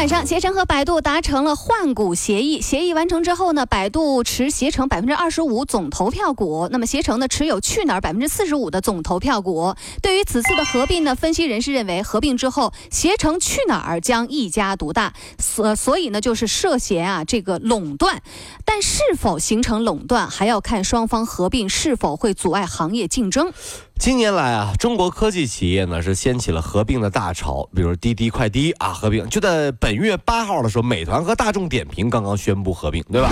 晚上，携程和百度达成了换股协议。协议完成之后呢，百度持携程百分之二十五总投票股，那么携程呢持有去哪儿百分之四十五的总投票股。对于此次的合并呢，分析人士认为，合并之后，携程去哪儿将一家独大，所所以呢就是涉嫌啊这个垄断。但是否形成垄断，还要看双方合并是否会阻碍行业竞争。近年来啊，中国科技企业呢是掀起了合并的大潮，比如滴滴快滴啊合并。就在本月八号的时候，美团和大众点评刚刚宣布合并，对吧？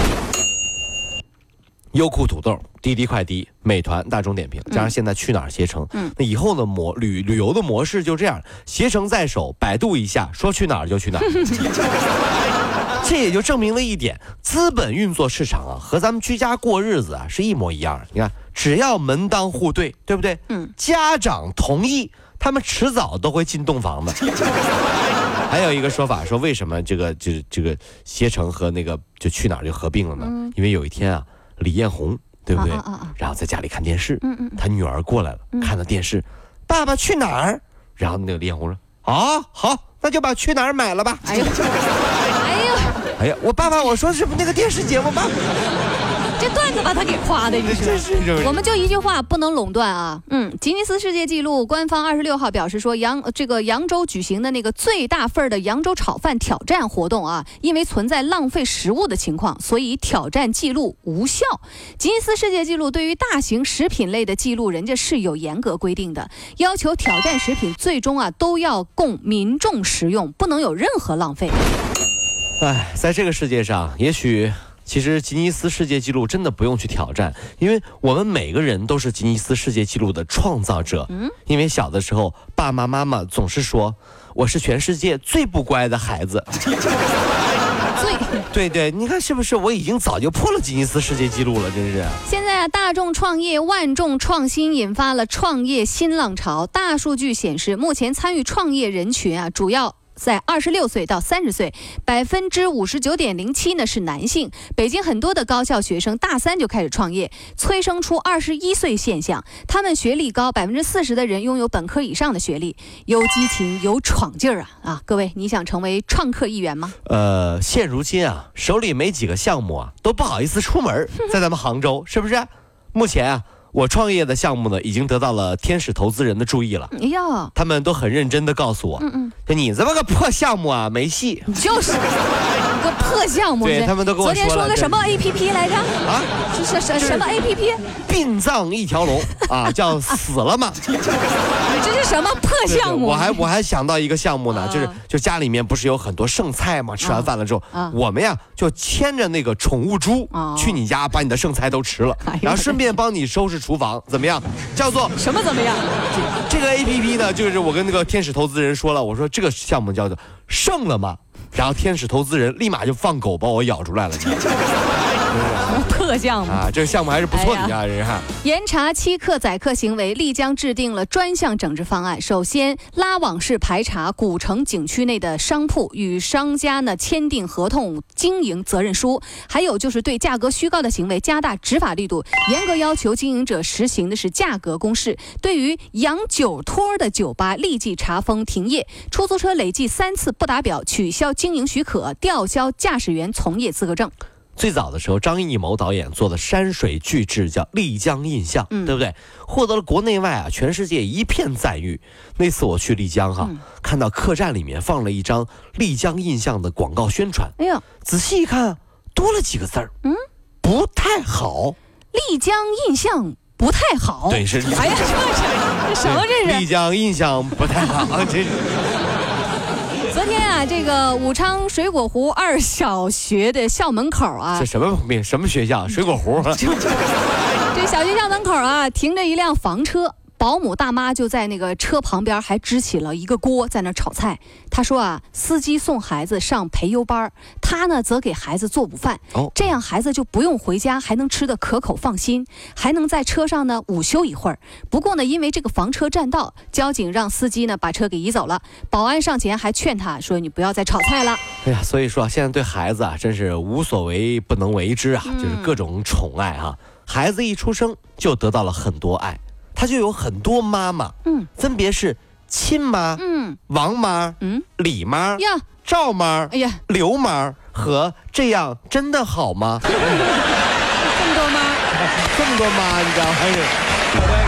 优酷土豆、滴滴快滴、美团、大众点评，加上现在去哪儿携程，嗯，那以后的模旅旅游的模式就这样，携程在手，百度一下，说去哪儿就去哪儿。这也就证明了一点，资本运作市场啊，和咱们居家过日子啊是一模一样的。你看。只要门当户对，对不对？嗯，家长同意，他们迟早都会进洞房的。还有一个说法说，为什么这个就是这个携程和那个就去哪儿就合并了呢？因为有一天啊，李彦宏对不对？然后在家里看电视，嗯嗯，他女儿过来了，看到电视，爸爸去哪儿？然后那个李彦宏说：啊，好，那就把去哪儿买了吧。哎呀，哎呀，哎呀，我爸爸，我说是不那个电视节目吗？这段子把他给夸的，你是。我们就一句话，不能垄断啊。嗯，吉尼斯世界纪录官方二十六号表示说，扬这个扬州举行的那个最大份儿的扬州炒饭挑战活动啊，因为存在浪费食物的情况，所以挑战记录无效。吉尼斯世界纪录对于大型食品类的记录，人家是有严格规定的，要求挑战食品最终啊都要供民众食用，不能有任何浪费。哎，在这个世界上，也许。其实吉尼斯世界纪录真的不用去挑战，因为我们每个人都是吉尼斯世界纪录的创造者。嗯，因为小的时候，爸爸妈妈总是说我是全世界最不乖的孩子。最 对对，你看是不是？我已经早就破了吉尼斯世界纪录了，真是。现在啊，大众创业、万众创新引发了创业新浪潮。大数据显示，目前参与创业人群啊，主要。在二十六岁到三十岁，百分之五十九点零七呢是男性。北京很多的高校学生大三就开始创业，催生出二十一岁现象。他们学历高，百分之四十的人拥有本科以上的学历，有激情，有闯劲儿啊啊！各位，你想成为创客一员吗？呃，现如今啊，手里没几个项目啊，都不好意思出门，在咱们杭州，是不是？目前啊。我创业的项目呢，已经得到了天使投资人的注意了。哎呀，他们都很认真的告诉我，嗯嗯，就你这么个破项目啊，没戏。就是。个破项目，对他们都跟我说昨天说个什么 A P P 来着？啊，是什什么 A P P？殡葬一条龙啊，叫死了吗？你 这是什么破项目？我还我还想到一个项目呢，就是就家里面不是有很多剩菜吗？吃完饭了之后，我们呀就牵着那个宠物猪去你家，把你的剩菜都吃了，然后顺便帮你收拾厨房，怎么样？叫做什么怎么样？这个 A P P 呢，就是我跟那个天使投资人说了，我说这个项目叫做剩了吗？然后天使投资人立马就放狗把我咬出来了。你 破项目。啊，这个项目还是不错的呀，人哈。严查欺客宰客行为，丽江制定了专项整治方案。首先，拉网式排查古城景区内的。商铺，与商家呢签订合同经营责任书。还有就是对价格虚高的。行为加大执法力度，严格要求经营者实行的。是价格公示。对于养酒托的。酒吧，立即查封停业。出租车累计三次不达标，取消经营许可，吊销驾驶员从业资格证。最早的时候，张艺谋导演做的山水巨制叫《丽江印象》，对不对？获得了国内外啊全世界一片赞誉。那次我去丽江哈，看到客栈里面放了一张《丽江印象》的广告宣传。哎呀，仔细一看，多了几个字儿，嗯，不太好。丽江印象不太好。对，是。哎呀，这什么这是？丽江印象不太好，这是。这个武昌水果湖二小学的校门口啊，这什么名？什么学校？水果湖。这小学校门口啊，停着一辆房车，保姆大妈就在那个车旁边还支起了一个锅，在那炒菜。她说啊，司机送孩子上培优班，她呢则给孩子做午饭，哦，这样孩子就不用回家，还能吃得可口放心，还能在车上呢午休一会儿。不过呢，因为这个房车占道，交警让司机呢把车给移走了。保安上前还劝他说：“你不要再炒菜了。”哎呀，所以说现在对孩子啊，真是无所为不能为之啊，就是各种宠爱哈。孩子一出生就得到了很多爱，他就有很多妈妈，嗯，分别是亲妈，嗯，王妈，嗯，李妈，呀，赵妈，哎呀，刘妈和这样真的好吗？这么多妈，这么多妈，你知道吗？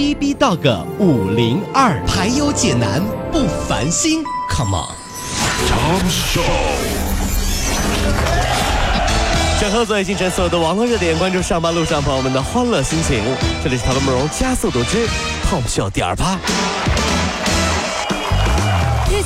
B B 到个五零二排忧解难不烦心，Come on。长寿。整合昨夜今晨所有的网络热点，关注上班路上朋友们的欢乐心情。这里是唐慕容加速度之 Tom Show 第二趴。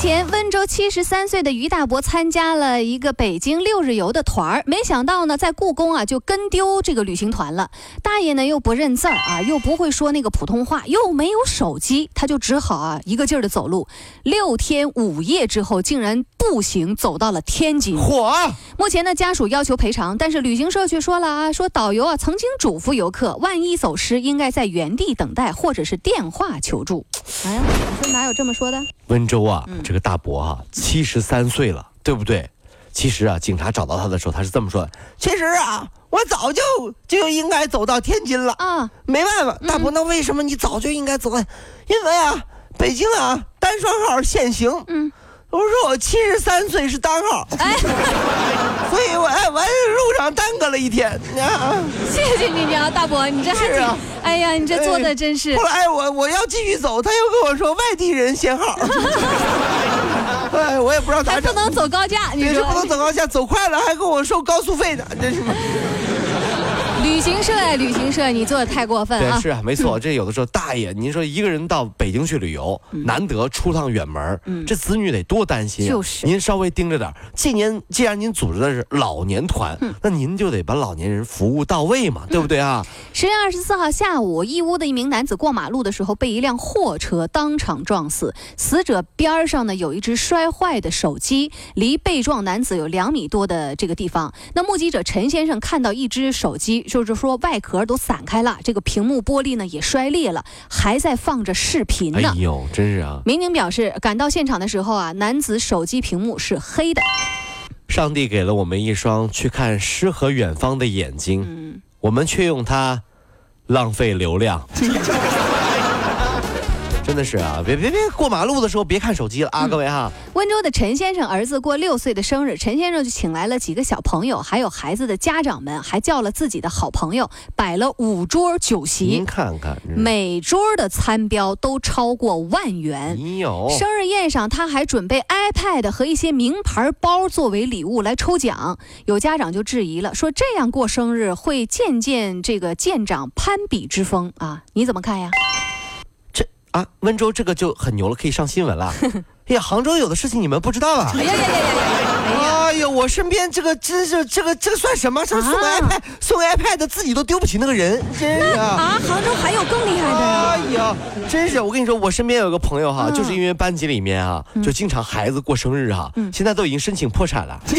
日前，温州七十三岁的于大伯参加了一个北京六日游的团儿，没想到呢，在故宫啊就跟丢这个旅行团了。大爷呢又不认字儿啊，又不会说那个普通话，又没有手机，他就只好啊一个劲儿的走路。六天五夜之后，竟然步行走到了天津。火！目前呢，家属要求赔偿，但是旅行社却说了啊，说导游啊曾经嘱咐游客，万一走失，应该在原地等待或者是电话求助。哎呀，你说哪有这么说的？温州啊。这个大伯啊七十三岁了，对不对？其实啊，警察找到他的时候，他是这么说的：其实啊，我早就就应该走到天津了啊，没办法，大伯，那为什么你早就应该走？因为啊，北京啊单双号限行。嗯。我说我七十三岁是单号，哎，所以我哎我路上耽搁了一天。谢谢你啊，大伯，你这是啊，哎呀，你这做的真是。后来我我要继续走，他又跟我说外地人限号。哎，我也不知道咋整。不能走高架，你说不能走高架，走快了还跟我收高速费呢，真是。旅行社呀，旅行社，你做的太过分了。对，是啊，没错。这有的时候，大爷，您说一个人到北京去旅游，难得出趟远门，这子女得多担心。就是，您稍微盯着点。今年既然您组织的是老年团，那您就得把老年人服务到位嘛，对不对啊？十月二十四号下午，义乌的一名男子过马路的时候，被一辆货车当场撞死。死者边上呢有一只摔坏的手机，离被撞男子有两米多的这个地方。那目击者陈先生看到一只手机。就是说，外壳都散开了，这个屏幕玻璃呢也摔裂了，还在放着视频呢。哎呦，真是啊！民警表示，赶到现场的时候啊，男子手机屏幕是黑的。上帝给了我们一双去看诗和远方的眼睛，我们却用它浪费流量。真的是啊，别别别，过马路的时候别看手机了啊，各位哈。温州的陈先生儿子过六岁的生日，陈先生就请来了几个小朋友，还有孩子的家长们，还叫了自己的好朋友，摆了五桌酒席。您看看，每桌的餐标都超过万元。生日宴上，他还准备 iPad 和一些名牌包作为礼物来抽奖。有家长就质疑了，说这样过生日会渐渐这个见长攀比之风啊？你怎么看呀？啊，温州这个就很牛了，可以上新闻了。哎呀，杭州有的事情你们不知道啊！哎呀呀呀呀！哎呀，我身边这个真是这个这个算什么？送 iPad 送 iPad 自己都丢不起那个人，真是啊！杭州还有更厉害的呀！哎呀，真是！我跟你说，我身边有个朋友哈，就是因为班级里面啊，就经常孩子过生日哈，现在都已经申请破产了。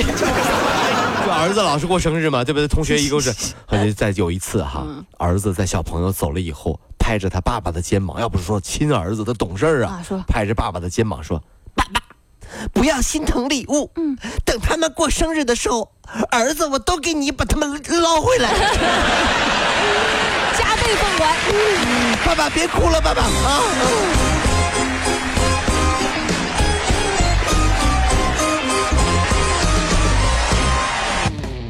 就儿子老是过生日嘛，对不对？同学一共是，好像在有一次哈，儿子在小朋友走了以后。拍着他爸爸的肩膀，要不是说亲儿子，他懂事啊。说拍着爸爸的肩膀说：“爸爸，不要心疼礼物。嗯，等他们过生日的时候，儿子我都给你把他们捞回来，加倍奉还。爸爸别哭了，爸爸啊。”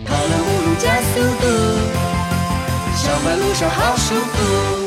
跑了五路加速度，上班路上好舒服。